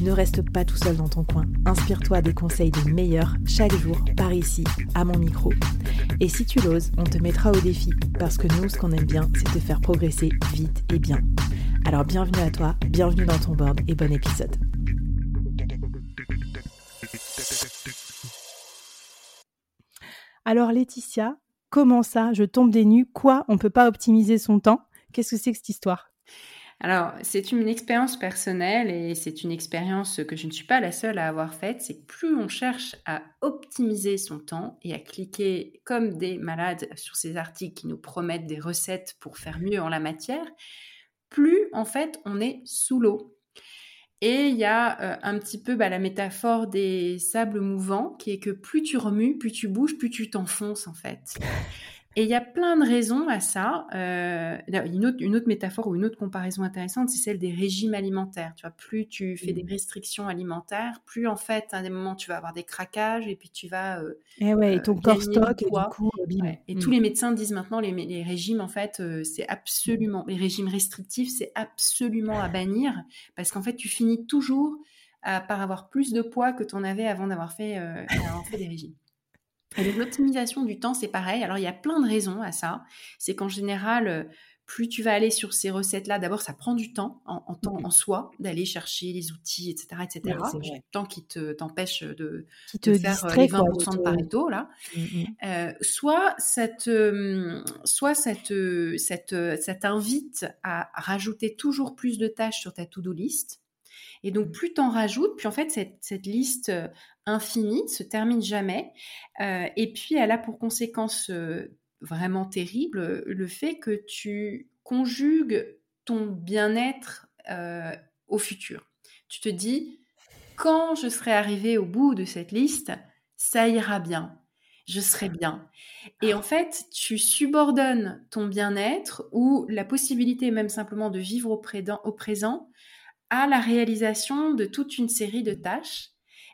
Ne reste pas tout seul dans ton coin. Inspire-toi des conseils des meilleurs chaque jour par ici, à mon micro. Et si tu l'oses, on te mettra au défi parce que nous, ce qu'on aime bien, c'est te faire progresser vite et bien. Alors bienvenue à toi, bienvenue dans ton board et bon épisode. Alors Laetitia, comment ça? Je tombe des nues. Quoi? On peut pas optimiser son temps? Qu'est-ce que c'est que cette histoire? Alors, c'est une expérience personnelle et c'est une expérience que je ne suis pas la seule à avoir faite. C'est que plus on cherche à optimiser son temps et à cliquer comme des malades sur ces articles qui nous promettent des recettes pour faire mieux en la matière, plus en fait on est sous l'eau. Et il y a euh, un petit peu bah, la métaphore des sables mouvants qui est que plus tu remues, plus tu bouges, plus tu t'enfonces en fait. Et il y a plein de raisons à ça. Euh, une, autre, une, autre, métaphore ou une autre comparaison intéressante, c'est celle des régimes alimentaires. Tu vois, plus tu fais des mmh. restrictions alimentaires, plus en fait, à des moments, tu vas avoir des craquages et puis tu vas. Euh, et ouais, et ton euh, corps stock, et, du coup, et tous mmh. les médecins disent maintenant les, les régimes, en fait, euh, c'est absolument. Les régimes restrictifs, c'est absolument à bannir parce qu'en fait, tu finis toujours par avoir plus de poids que tu en avais avant d'avoir fait, avoir fait des régimes. L'optimisation du temps, c'est pareil. Alors, il y a plein de raisons à ça. C'est qu'en général, euh, plus tu vas aller sur ces recettes-là, d'abord, ça prend du temps en, temps en soi d'aller chercher les outils, etc., etc. du temps qui te t'empêche de, te faire euh, les 20% de Pareto là. Mmh, mmh. Euh, soit cette, soit cette, cette, ça t'invite à rajouter toujours plus de tâches sur ta to-do list. Et donc, plus tu en rajoutes, puis en fait, cette, liste infinie, se termine jamais. Euh, et puis, elle a pour conséquence euh, vraiment terrible le fait que tu conjugues ton bien-être euh, au futur. Tu te dis, quand je serai arrivé au bout de cette liste, ça ira bien, je serai bien. Et en fait, tu subordonnes ton bien-être ou la possibilité même simplement de vivre au présent à la réalisation de toute une série de tâches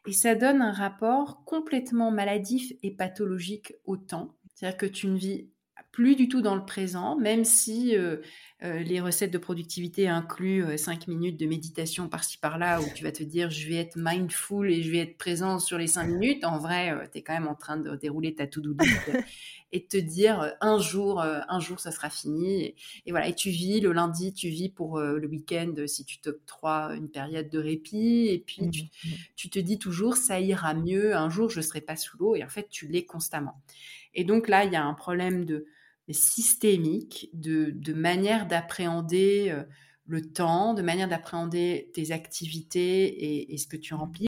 et ça donne un rapport complètement maladif et pathologique au temps. C'est-à-dire que tu ne vis plus du tout dans le présent, même si euh, euh, les recettes de productivité incluent euh, cinq minutes de méditation par-ci par-là, où tu vas te dire je vais être mindful et je vais être présent sur les cinq minutes. En vrai, tu es quand même en train de dérouler ta to-do list et de te dire un jour, un jour, ça sera fini. Et, voilà, et tu vis le lundi, tu vis pour le week-end si tu t'octroies une période de répit. Et puis mmh, mmh. tu, te dis toujours ça ira mieux. Un jour, je serai pas sous l'eau. Et en fait, tu l'es constamment. Et donc là, il y a un problème de systémique de, de manière d'appréhender euh, le temps, de manière d'appréhender tes activités et, ce que tu remplis.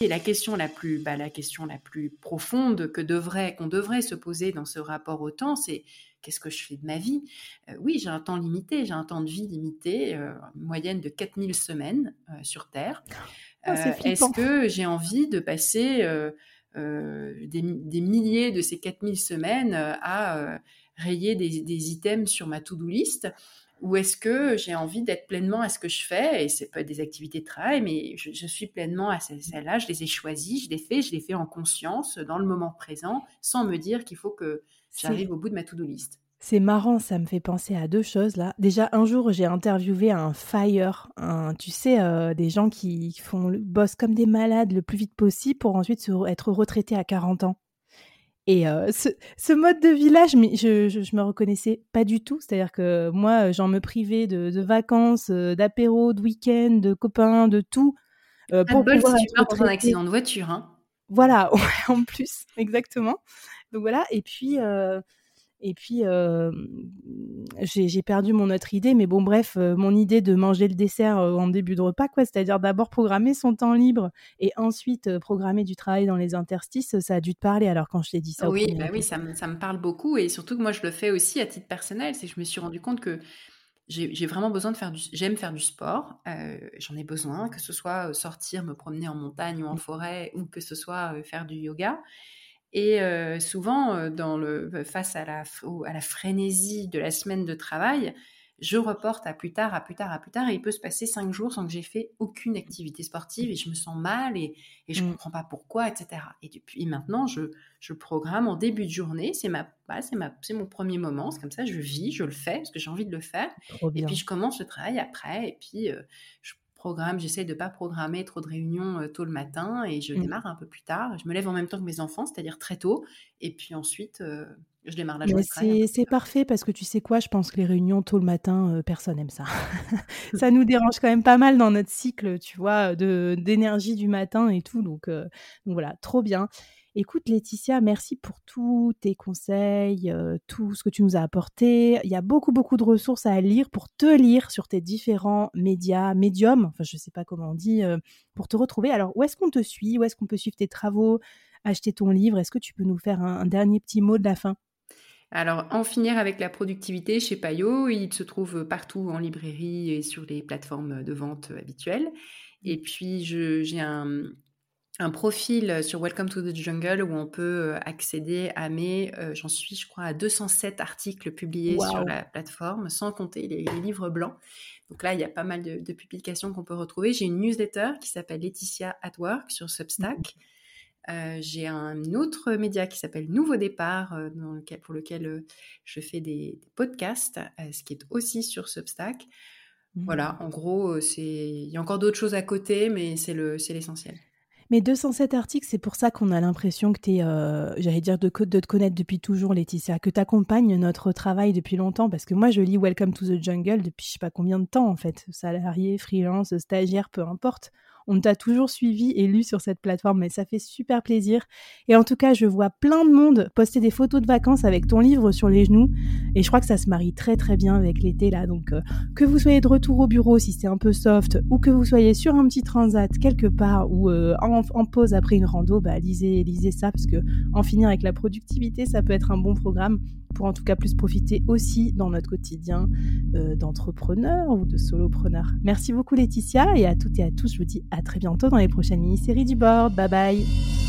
Et la question la plus, bah, la question la plus profonde que devrait, qu'on devrait se poser dans ce rapport au temps, c'est qu'est-ce que je fais de ma vie? Euh, Oui, j'ai un temps limité, j'ai un temps de vie limité, euh, une moyenne de 4000 semaines euh, sur Terre. Ah, est-ce que j'ai envie de passer des, milliers de ces 4000 semaines à rayer des, des, items sur ma to-do list ou est-ce que j'ai envie d'être pleinement à ce que je fais Et c'est pas des activités de travail, mais je, suis pleinement à celles-là. Je les ai choisies, je les fais, je les fais en conscience, dans le moment présent, sans me dire qu'il faut que j'arrive au bout de ma to-do list. C'est marrant, ça me fait penser à deux choses là. Déjà, un jour, j'ai interviewé un fire, un, tu sais, euh, des gens qui font bossent comme des malades le plus vite possible pour ensuite être retraités à 40 ans. Et euh, ce, mode de village, je, je, me reconnaissais pas du tout. C'est-à-dire que moi, j'en me privais de, vacances, euh, d'apéros, de week-ends, de copains, de tout. pour bol si tu meurs dans un accident de voiture. Hein. Voilà, en plus, exactement. Donc voilà, et puis, et puis, j'ai perdu mon autre idée, mais bon, bref, mon idée de manger le dessert en début de repas, quoi, c'est-à-dire d'abord programmer son temps libre et ensuite programmer du travail dans les interstices, ça a dû te parler alors quand je t'ai dit ça. Oui, bah oui, ça me, ça me, parle beaucoup et surtout que moi je le fais aussi à titre personnel, c'est que je me suis rendu compte que j'ai vraiment besoin de faire du, j'aime faire du sport, j'en ai besoin, que ce soit sortir, me promener en montagne ou en mmh. forêt, ou que ce soit faire du yoga. Et souvent, dans le, face à la, à la frénésie de la semaine de travail, je reporte à plus tard, à plus tard, à plus tard, et il peut se passer cinq jours sans que j'ai fait aucune activité sportive, et je me sens mal, et, et je ne mmh. comprends pas pourquoi, etc. Et depuis maintenant, je, je programme en début de journée, c'est ma, bah, c'est ma, c'est mon premier moment, c'est comme ça, je vis, je le fais, parce que j'ai envie de le faire, et puis je commence le travail après, et puis je programme, j'essaie de pas programmer trop de réunions euh, tôt le matin et je mmh. démarre un peu plus tard. Je me lève en même temps que mes enfants, c'est-à-dire très tôt. Et puis ensuite, euh, je démarre la journée. C'est parfait parce que tu sais quoi, je pense que les réunions tôt le matin, euh, personne n'aime ça. ça nous dérange quand même pas mal dans notre cycle, tu vois, d'énergie du matin et tout. Donc, donc voilà, trop bien. Écoute Laetitia, merci pour tous tes conseils, euh, tout ce que tu nous as apporté. Il y a beaucoup, beaucoup de ressources à lire pour te lire sur tes différents médias, médiums, enfin je ne sais pas comment on dit, euh, pour te retrouver. Alors où est-ce qu'on te suit? Où est-ce qu'on peut suivre tes travaux? Acheter ton livre? Est-ce que tu peux nous faire un, dernier petit mot de la fin? Alors, en finir avec la productivité chez Payot, il se trouve partout en librairie et sur les plateformes de vente habituelles. Et puis, j'ai un, un profil sur Welcome to the Jungle où on peut euh, accéder à mes, euh, j'en suis je crois à 207 articles publiés sur la plateforme, sans compter les, livres blancs. Donc là, il y a pas mal de, publications qu'on peut retrouver. J'ai une newsletter qui s'appelle Laetitia at Work sur Substack. Euh, j'ai un autre média qui s'appelle Nouveau Départ, dans lequel, pour lequel je fais des, podcasts, ce qui est aussi sur Substack. Voilà, mmh. en gros, il y a encore d'autres choses à côté, mais c'est l'essentiel. Mais 207 articles, c'est pour ça qu'on a l'impression que tu es, euh, j'allais dire, de, te connaître depuis toujours, Laetitia, que tu notre travail depuis longtemps. Parce que moi, je lis Welcome to the Jungle depuis je sais pas combien de temps, en fait. Salarié, freelance, stagiaire, peu importe. On t'a toujours suivi et lu sur cette plateforme, mais ça fait super plaisir. Et en tout cas, je vois plein de monde poster des photos de vacances avec ton livre sur les genoux. Et je crois que ça se marie très très bien avec l'été là. Donc, euh, que vous soyez de retour au bureau si c'est un peu soft, ou que vous soyez sur un petit transat quelque part, ou euh, en, pause après une rando, bah, lisez, lisez ça, parce que en finir avec la productivité, ça peut être un bon programme pour en tout cas plus profiter aussi dans notre quotidien euh, d'entrepreneur ou de solopreneur. Merci beaucoup Laetitia et à toutes et à tous, je vous dis à très bientôt dans les prochaines mini-séries du board. Bye bye